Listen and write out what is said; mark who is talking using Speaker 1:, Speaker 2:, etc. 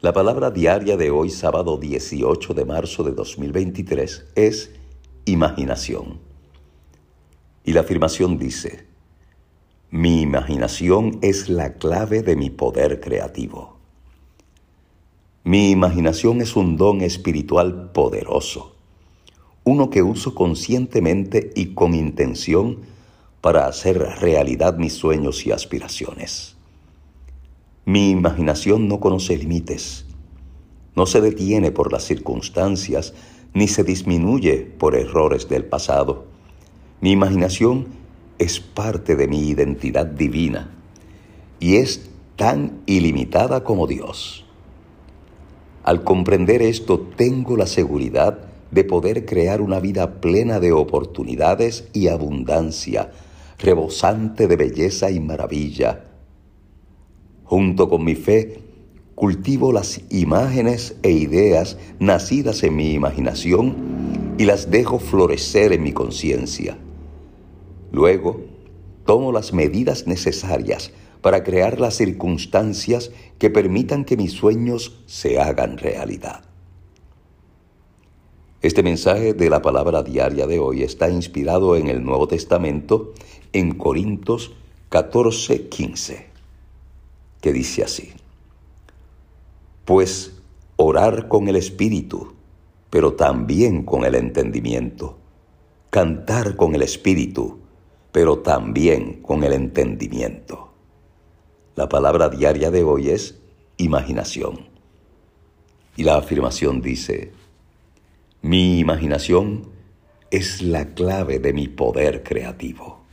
Speaker 1: La palabra diaria de hoy, sábado 18 de marzo de 2023, es imaginación. Y la afirmación dice, mi imaginación es la clave de mi poder creativo. Mi imaginación es un don espiritual poderoso, uno que uso conscientemente y con intención para hacer realidad mis sueños y aspiraciones. Mi imaginación no conoce límites, no se detiene por las circunstancias, ni se disminuye por errores del pasado. Mi imaginación es parte de mi identidad divina y es tan ilimitada como Dios. Al comprender esto, tengo la seguridad de poder crear una vida plena de oportunidades y abundancia, rebosante de belleza y maravilla, Junto con mi fe, cultivo las imágenes e ideas nacidas en mi imaginación y las dejo florecer en mi conciencia. Luego, tomo las medidas necesarias para crear las circunstancias que permitan que mis sueños se hagan realidad. Este mensaje de la palabra diaria de hoy está inspirado en el Nuevo Testamento en Corintios 14, 15 que dice así, pues orar con el espíritu, pero también con el entendimiento, cantar con el espíritu, pero también con el entendimiento. La palabra diaria de hoy es imaginación. Y la afirmación dice, mi imaginación es la clave de mi poder creativo.